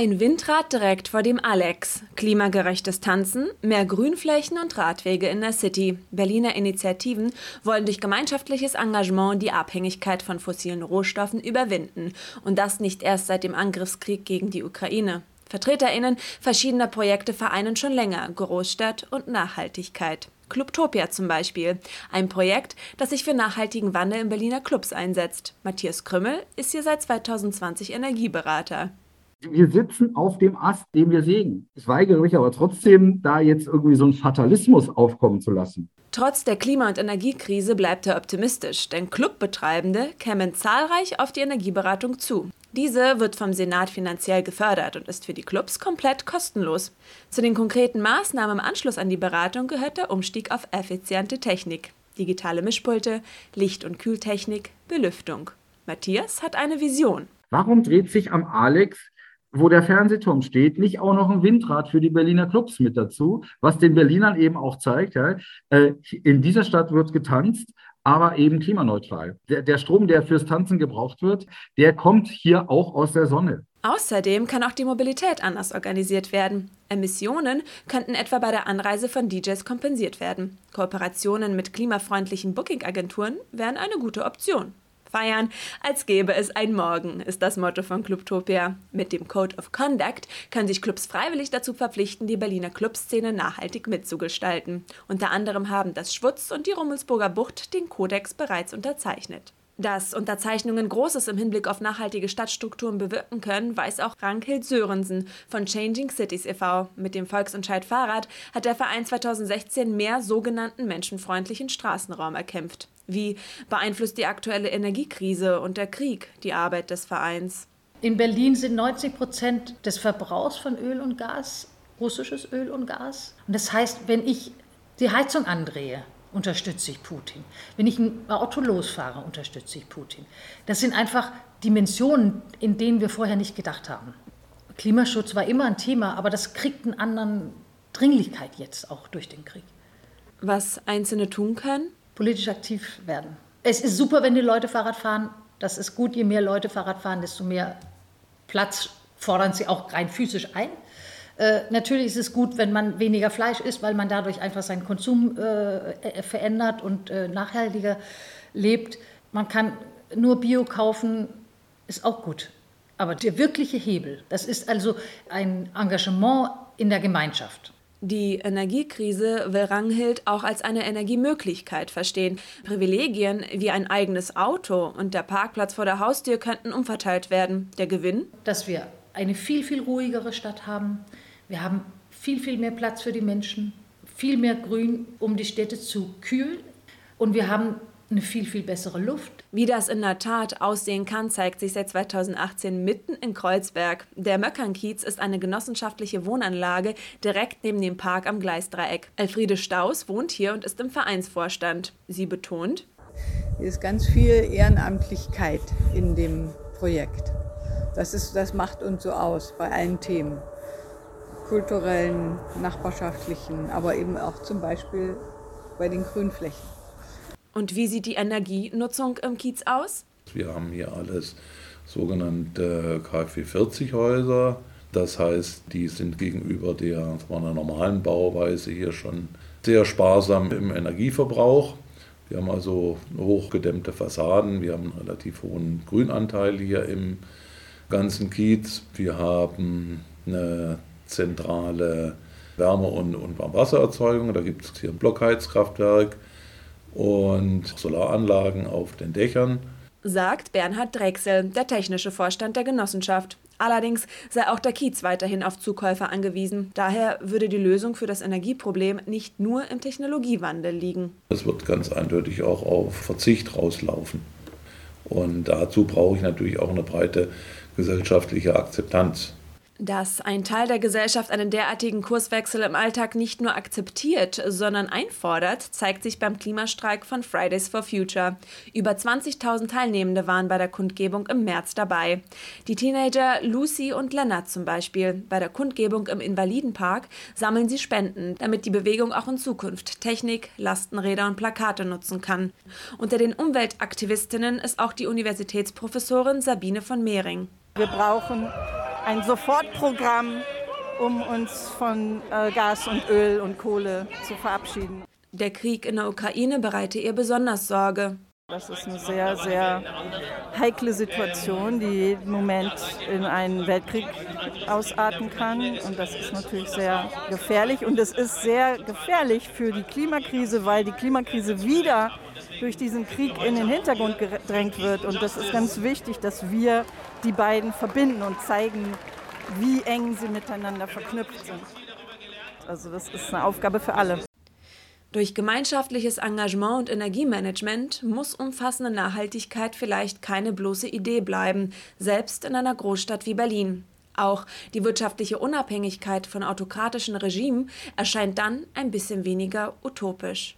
Ein Windrad direkt vor dem Alex. Klimagerechtes Tanzen, mehr Grünflächen und Radwege in der City. Berliner Initiativen wollen durch gemeinschaftliches Engagement die Abhängigkeit von fossilen Rohstoffen überwinden. Und das nicht erst seit dem Angriffskrieg gegen die Ukraine. VertreterInnen verschiedener Projekte vereinen schon länger Großstadt und Nachhaltigkeit. Clubtopia zum Beispiel. Ein Projekt, das sich für nachhaltigen Wandel in Berliner Clubs einsetzt. Matthias Krümmel ist hier seit 2020 Energieberater. Wir sitzen auf dem Ast, den wir sägen. Ich weigere mich aber trotzdem, da jetzt irgendwie so einen Fatalismus aufkommen zu lassen. Trotz der Klima- und Energiekrise bleibt er optimistisch, denn Clubbetreibende kämen zahlreich auf die Energieberatung zu. Diese wird vom Senat finanziell gefördert und ist für die Clubs komplett kostenlos. Zu den konkreten Maßnahmen im Anschluss an die Beratung gehört der Umstieg auf effiziente Technik. Digitale Mischpulte, Licht- und Kühltechnik, Belüftung. Matthias hat eine Vision. Warum dreht sich am Alex wo der Fernsehturm steht, nicht auch noch ein Windrad für die Berliner Clubs mit dazu, was den Berlinern eben auch zeigt, ja, äh, in dieser Stadt wird getanzt, aber eben klimaneutral. Der, der Strom, der fürs Tanzen gebraucht wird, der kommt hier auch aus der Sonne. Außerdem kann auch die Mobilität anders organisiert werden. Emissionen könnten etwa bei der Anreise von DJs kompensiert werden. Kooperationen mit klimafreundlichen Booking-Agenturen wären eine gute Option. Feiern, als gäbe es ein Morgen, ist das Motto von Clubtopia. Mit dem Code of Conduct können sich Clubs freiwillig dazu verpflichten, die Berliner Clubszene nachhaltig mitzugestalten. Unter anderem haben das Schwutz und die Rummelsburger Bucht den Kodex bereits unterzeichnet. Dass Unterzeichnungen Großes im Hinblick auf nachhaltige Stadtstrukturen bewirken können, weiß auch Rankhild Sörensen von Changing Cities e.V. Mit dem Volksentscheid Fahrrad hat der Verein 2016 mehr sogenannten menschenfreundlichen Straßenraum erkämpft. Wie beeinflusst die aktuelle Energiekrise und der Krieg die Arbeit des Vereins? In Berlin sind 90 Prozent des Verbrauchs von Öl und Gas russisches Öl und Gas. Und das heißt, wenn ich die Heizung andrehe, unterstütze ich Putin. Wenn ich ein Auto losfahre, unterstütze ich Putin. Das sind einfach Dimensionen, in denen wir vorher nicht gedacht haben. Klimaschutz war immer ein Thema, aber das kriegt eine andere Dringlichkeit jetzt auch durch den Krieg. Was Einzelne tun können? Politisch aktiv werden. Es ist super, wenn die Leute Fahrrad fahren. Das ist gut, je mehr Leute Fahrrad fahren, desto mehr Platz fordern sie auch rein physisch ein. Äh, natürlich ist es gut, wenn man weniger Fleisch isst, weil man dadurch einfach seinen Konsum äh, äh, verändert und äh, nachhaltiger lebt. Man kann nur Bio kaufen, ist auch gut. Aber der wirkliche Hebel, das ist also ein Engagement in der Gemeinschaft. Die Energiekrise will Ranghild auch als eine Energiemöglichkeit verstehen. Privilegien wie ein eigenes Auto und der Parkplatz vor der Haustür könnten umverteilt werden. Der Gewinn? Dass wir eine viel, viel ruhigere Stadt haben, wir haben viel, viel mehr Platz für die Menschen, viel mehr Grün, um die Städte zu kühlen. Und wir haben eine viel, viel bessere Luft. Wie das in der Tat aussehen kann, zeigt sich seit 2018 mitten in Kreuzberg. Der Möckernkiez ist eine genossenschaftliche Wohnanlage direkt neben dem Park am Gleisdreieck. Elfriede Staus wohnt hier und ist im Vereinsvorstand. Sie betont, hier ist ganz viel Ehrenamtlichkeit in dem Projekt. Das, ist, das macht uns so aus bei allen Themen kulturellen, nachbarschaftlichen, aber eben auch zum Beispiel bei den Grünflächen. Und wie sieht die Energienutzung im Kiez aus? Wir haben hier alles sogenannte KfW-40-Häuser. Das heißt, die sind gegenüber der, der normalen Bauweise hier schon sehr sparsam im Energieverbrauch. Wir haben also hochgedämmte Fassaden, wir haben einen relativ hohen Grünanteil hier im ganzen Kiez. Wir haben eine zentrale Wärme- und Warmwassererzeugung. Da gibt es hier ein Blockheizkraftwerk und Solaranlagen auf den Dächern. Sagt Bernhard Drechsel, der technische Vorstand der Genossenschaft. Allerdings sei auch der Kiez weiterhin auf Zukäufer angewiesen. Daher würde die Lösung für das Energieproblem nicht nur im Technologiewandel liegen. Es wird ganz eindeutig auch auf Verzicht rauslaufen. Und dazu brauche ich natürlich auch eine breite gesellschaftliche Akzeptanz. Dass ein Teil der Gesellschaft einen derartigen Kurswechsel im Alltag nicht nur akzeptiert, sondern einfordert, zeigt sich beim Klimastreik von Fridays for Future. Über 20.000 Teilnehmende waren bei der Kundgebung im März dabei. Die Teenager Lucy und Lennart zum Beispiel. Bei der Kundgebung im Invalidenpark sammeln sie Spenden, damit die Bewegung auch in Zukunft Technik, Lastenräder und Plakate nutzen kann. Unter den Umweltaktivistinnen ist auch die Universitätsprofessorin Sabine von Mehring. Wir brauchen ein Sofortprogramm, um uns von äh, Gas und Öl und Kohle zu verabschieden. Der Krieg in der Ukraine bereite ihr besonders Sorge. Das ist eine sehr, sehr heikle Situation, die im Moment in einen Weltkrieg ausarten kann. Und das ist natürlich sehr gefährlich. Und es ist sehr gefährlich für die Klimakrise, weil die Klimakrise wieder durch diesen Krieg in den Hintergrund gedrängt wird. Und das ist ganz wichtig, dass wir die beiden verbinden und zeigen, wie eng sie miteinander verknüpft sind. Also das ist eine Aufgabe für alle. Durch gemeinschaftliches Engagement und Energiemanagement muss umfassende Nachhaltigkeit vielleicht keine bloße Idee bleiben, selbst in einer Großstadt wie Berlin. Auch die wirtschaftliche Unabhängigkeit von autokratischen Regimen erscheint dann ein bisschen weniger utopisch.